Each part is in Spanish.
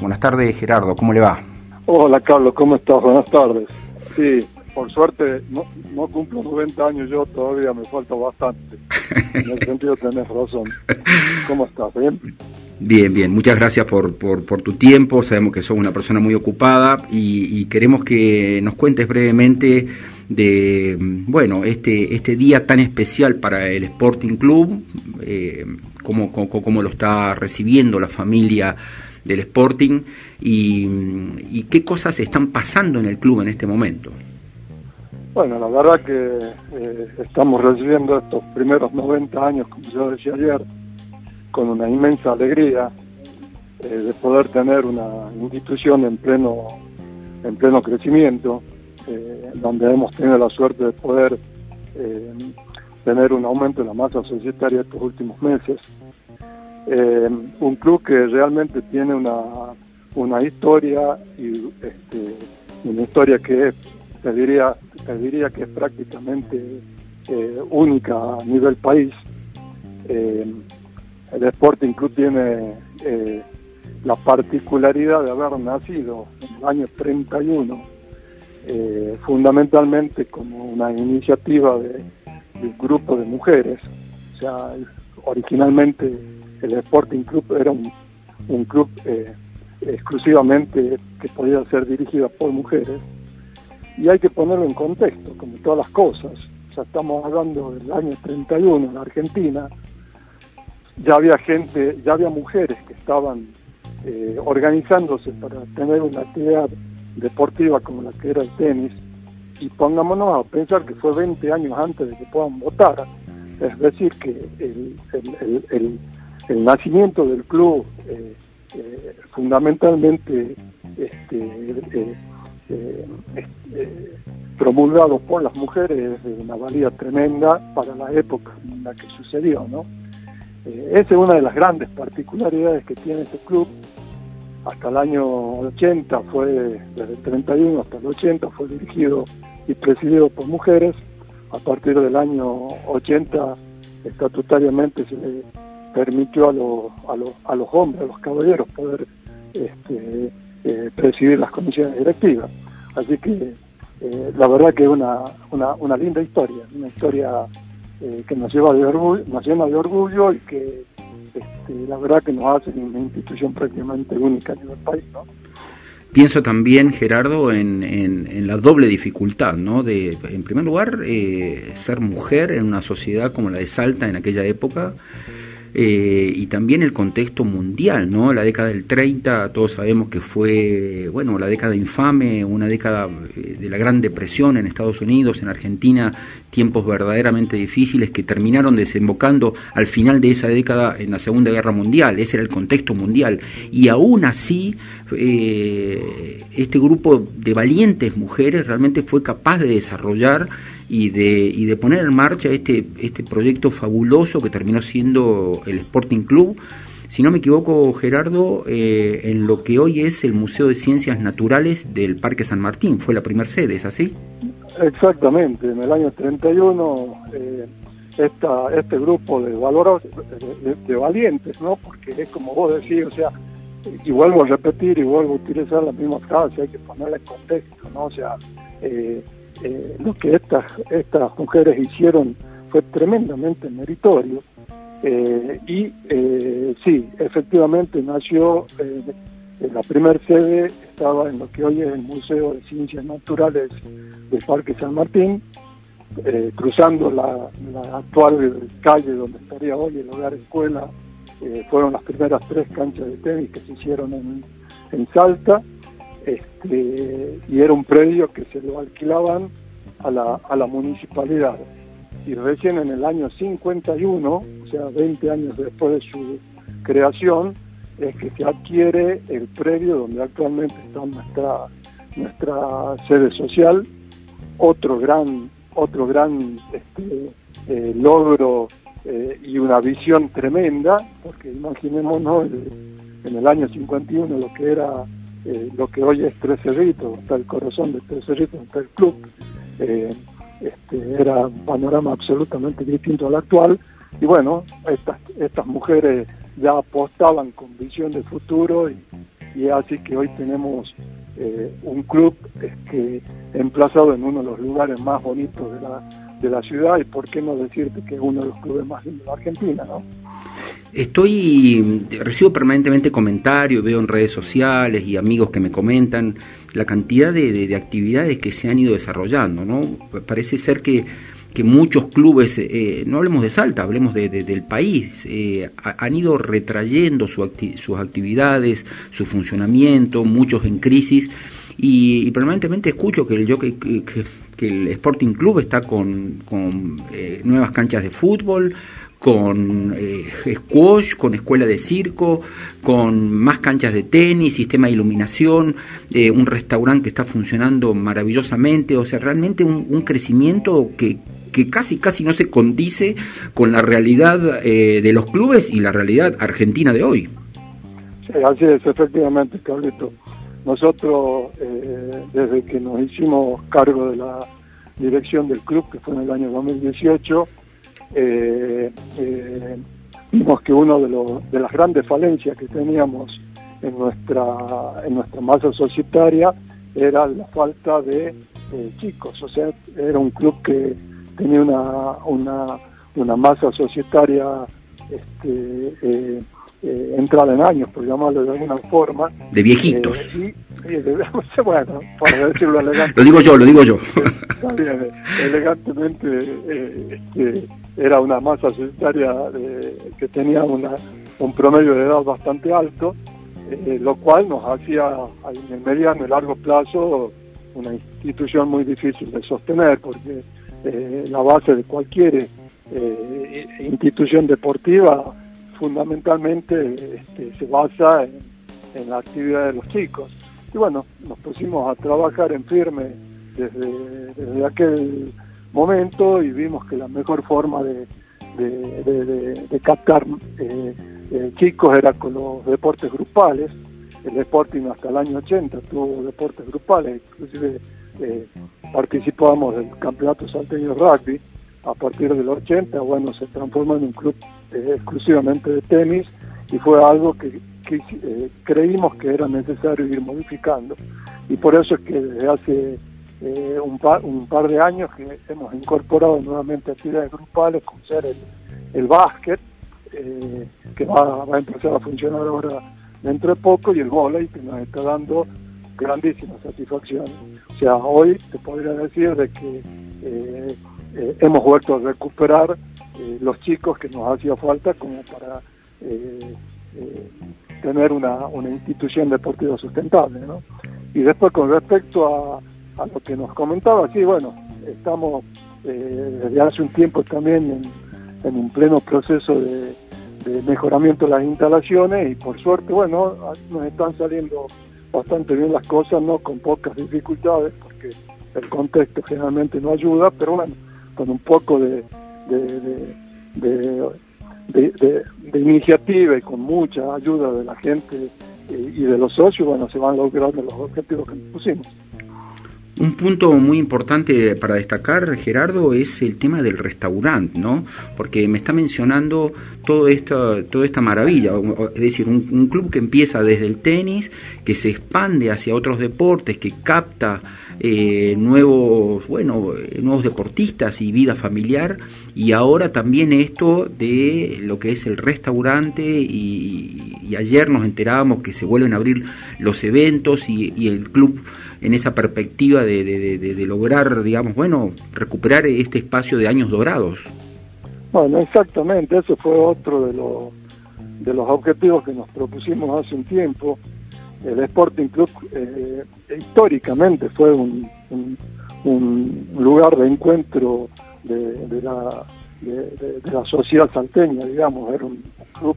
Buenas tardes, Gerardo, ¿cómo le va? Hola, Carlos, ¿cómo estás? Buenas tardes. Sí, por suerte no, no cumplo 90 años yo, todavía me falta bastante. En el sentido tenés razón. ¿Cómo estás? ¿Bien? Bien, bien. Muchas gracias por, por, por, tu tiempo. Sabemos que sos una persona muy ocupada y, y, queremos que nos cuentes brevemente de, bueno, este, este día tan especial para el Sporting Club, eh, cómo, cómo, cómo, lo está recibiendo la familia del Sporting y, qué cosas están pasando en el club en este momento. Bueno, la verdad que eh, estamos recibiendo estos primeros 90 años, como yo decía ayer, con una inmensa alegría eh, de poder tener una institución en pleno, en pleno crecimiento, eh, donde hemos tenido la suerte de poder eh, tener un aumento en la masa societaria estos últimos meses. Eh, un club que realmente tiene una, una historia y este, una historia que es, te diría, te diría que es prácticamente eh, única a nivel país. Eh, el Sporting Club tiene eh, la particularidad de haber nacido en el año 31, eh, fundamentalmente como una iniciativa de, de, un grupo de mujeres. O sea, originalmente el Sporting Club era un, club eh, exclusivamente que podía ser dirigido por mujeres. Y hay que ponerlo en contexto, como todas las cosas. Sea, estamos hablando del año 31 en Argentina, ya había gente, ya había mujeres que estaban eh, organizándose para tener una actividad deportiva como la que era el tenis, y pongámonos a pensar que fue 20 años antes de que puedan votar, es decir, que el nacimiento del club eh, eh, fundamentalmente este, promulgado por las mujeres es de una valía tremenda para la época en la que sucedió, ¿no? Eh, esa es una de las grandes particularidades que tiene este club. Hasta el año 80 fue, desde el 31 hasta el 80 fue dirigido y presidido por mujeres. A partir del año 80 estatutariamente se le permitió a, lo, a, lo, a los hombres, a los caballeros, poder este, eh, presidir las comisiones directivas. Así que eh, la verdad que es una, una, una linda historia, una historia eh, que nos lleva de orgullo, nos llena de orgullo y que este, la verdad que nos hace una institución prácticamente única a nivel país, ¿no? Pienso también, Gerardo, en, en, en, la doble dificultad, ¿no? De, en primer lugar, eh, ser mujer en una sociedad como la de Salta en aquella época, eh, y también el contexto mundial, ¿no? La década del 30, todos sabemos que fue, bueno, la década infame, una década eh, de la Gran Depresión en Estados Unidos, en Argentina, tiempos verdaderamente difíciles que terminaron desembocando al final de esa década en la Segunda Guerra Mundial, ese era el contexto mundial, y aún así eh, este grupo de valientes mujeres realmente fue capaz de desarrollar y de, y de poner en marcha este, este proyecto fabuloso que terminó siendo el Sporting Club. Si no me equivoco, Gerardo, eh, en lo que hoy es el Museo de Ciencias Naturales del Parque San Martín, fue la primera sede, ¿es así? Exactamente, en el año 31 eh, este grupo de valores, de, de, valientes, ¿no? Porque es como vos decís, o sea, y vuelvo a repetir y vuelvo a utilizar la misma frase, hay que ponerle en contexto, ¿no? O sea, eh, eh, lo que estas, estas mujeres hicieron fue tremendamente meritorio. Eh, y eh, sí, efectivamente nació, la primera sede estaba en lo que hoy es el Museo de Ciencias Naturales del Parque San Martín, cruzando la, la, actual calle donde estaría hoy el hogar escuela, fueron las primeras tres canchas de tenis que se hicieron en, en Salta este, y era un predio que se lo alquilaban a la, a la municipalidad. Y recién en el año 51, o sea, 20 años después de su creación, es que se adquiere el predio donde actualmente está nuestra, nuestra sede social, otro gran, otro gran este, eh, logro eh, y una visión tremenda, porque imaginémonos el, en el año 51 lo que era eh, lo que hoy es Tres Cerritos, está el corazón de Tres Cerritos, está el club, eh, este, era un panorama absolutamente distinto al actual, y bueno, estas, estas mujeres ya apostaban con visión de futuro y, y así que hoy tenemos eh, un club este, emplazado en uno de los lugares más bonitos de la, de la ciudad y por qué no decirte que es uno de los clubes más lindos de Argentina, ¿no? Estoy, recibo permanentemente comentarios, veo en redes sociales y amigos que me comentan la cantidad de, actividades que se han ido desarrollando, ¿no? Parece ser que, que muchos clubes, eh, no hablemos de Salta, hablemos de, del país, eh, han ido retrayendo sus actividades, su funcionamiento, muchos en crisis, y, permanentemente escucho que el, que, que, el Sporting Club está con, con eh, nuevas canchas de fútbol, con eh, squash, con escuela de circo, con más canchas de tenis, sistema de iluminación, eh, un restaurante que está funcionando maravillosamente, o sea, realmente un, crecimiento que, que, casi casi no se condice con la realidad eh, de los clubes y la realidad argentina de hoy. Sí, así es, efectivamente, Carlito. Nosotros, desde que nos hicimos cargo de la dirección del club, que fue en el año 2018, eh, eh, vimos que uno de, los, de las grandes falencias que teníamos en nuestra, en nuestra masa societaria era la falta de eh, chicos, o sea, era un club que tenía una, una, una masa societaria este, eh, eh, entrada en años, por llamarlo de alguna forma. De viejitos. y, bueno, para decirlo elegante. lo digo yo, lo digo yo. Elegantemente, este, era una masa societaria que tenía una, un promedio de edad bastante alto, eh, lo cual nos hacía en el mediano y largo plazo una institución muy difícil de sostener, porque eh, la base de cualquier eh, institución deportiva fundamentalmente este, se basa en, la actividad de los chicos. Y bueno, nos pusimos a trabajar en firme desde, desde aquel momento y vimos que la mejor forma de, de, captar eh, eh, chicos era con los deportes grupales. El Sporting hasta el año 80 tuvo deportes grupales, inclusive eh, participábamos del campeonato salteño rugby. A partir del 80, bueno, se transformó en un club exclusivamente de tenis y fue algo que, creímos que era necesario ir modificando. Y por eso es que desde hace eh, un, par, un par de años que hemos incorporado nuevamente actividades grupales, como ser el, el básquet, eh, que va, a empezar a funcionar ahora dentro de poco, y el volei, que nos está dando grandísimas satisfacciones. O sea, hoy te podría decir de que eh, hemos vuelto a recuperar los chicos que nos hacía falta como para tener una, una institución deportiva sustentable. Y después con respecto a a lo que nos comentaba, sí, bueno, estamos eh, desde hace un tiempo también en, un pleno proceso de, mejoramiento de las instalaciones y por suerte, bueno, nos están saliendo bastante bien las cosas, no con pocas dificultades, porque el contexto generalmente no ayuda, pero bueno, con un poco de, de, iniciativa y con mucha ayuda de la gente y, y de los socios, bueno, se van logrando los objetivos que nos pusimos. Un punto muy importante para destacar, Gerardo, es el tema del restaurante, ¿no? Porque me está mencionando todo esto, toda esta maravilla, es decir, un, club que empieza desde el tenis, que se expande hacia otros deportes, que capta eh, nuevos, bueno, nuevos deportistas y vida familiar, y ahora también esto de lo que es el restaurante, y, ayer nos enterábamos que se vuelven a abrir los eventos y, y el club en esa perspectiva de, de, lograr, digamos, bueno, recuperar este espacio de años dorados. Bueno, exactamente, ese fue otro de los, de los objetivos que nos propusimos hace un tiempo. El Sporting Club eh, históricamente fue un, un, lugar de encuentro de, la, de, la sociedad salteña, digamos, era un, club,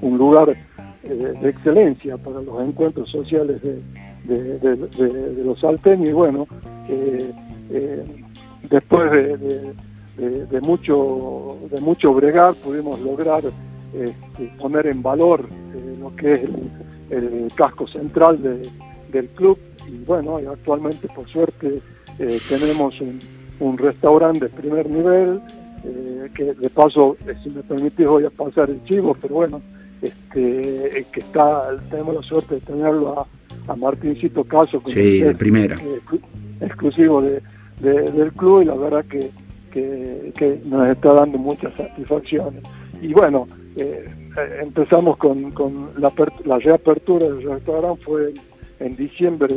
un, lugar eh, de excelencia para los encuentros sociales de, de, los salteños y bueno, eh, eh, después de, mucho de mucho bregar pudimos lograr este, poner en valor eh, lo que es el, casco central del club. Y bueno, actualmente por suerte tenemos un, un, restaurante de primer nivel que de paso, si me permitís voy a pasar el chivo, pero bueno, este, que está, tenemos la suerte de tenerlo a, a Martincito Caso, sí, de primera. exclusivo de, del club y la verdad que, que, nos está dando muchas satisfacciones. Y bueno, eh, empezamos con, con la, la, reapertura del restaurante fue en, diciembre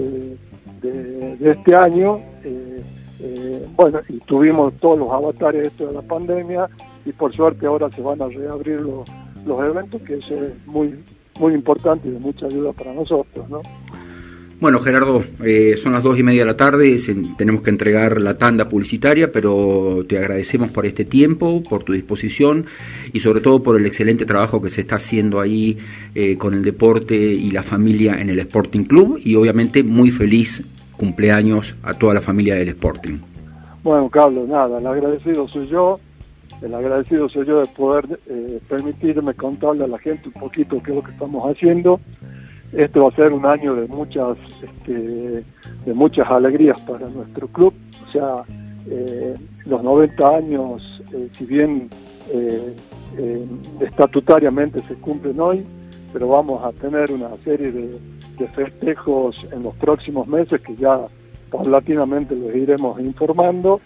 de, este año. Eh, eh, bueno, y tuvimos todos los avatares esto de la pandemia y por suerte ahora se van a reabrir los, los eventos, que eso es muy, muy importante y de mucha ayuda para nosotros, ¿no? Bueno, Gerardo, eh, son las dos y media de la tarde, tenemos que entregar la tanda publicitaria, pero te agradecemos por este tiempo, por tu disposición y sobre todo por el excelente trabajo que se está haciendo ahí eh, con el deporte y la familia en el Sporting Club y obviamente muy feliz cumpleaños a toda la familia del Sporting. Bueno, Carlos, nada, el agradecido soy yo, el agradecido soy yo de poder eh, permitirme contarle a la gente un poquito qué es lo que estamos haciendo este va a ser un año de muchas, este, de muchas alegrías para nuestro club. O sea, eh, los 90 años, eh, si bien eh, estatutariamente se cumplen hoy, pero vamos a tener una serie de, festejos en los próximos meses que ya paulatinamente les iremos informando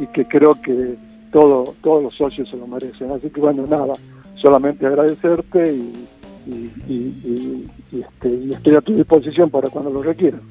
y que creo que todo, todos los socios se lo merecen. Así que bueno, nada, solamente agradecerte y y, este, y estoy a tu disposición para cuando lo requieran.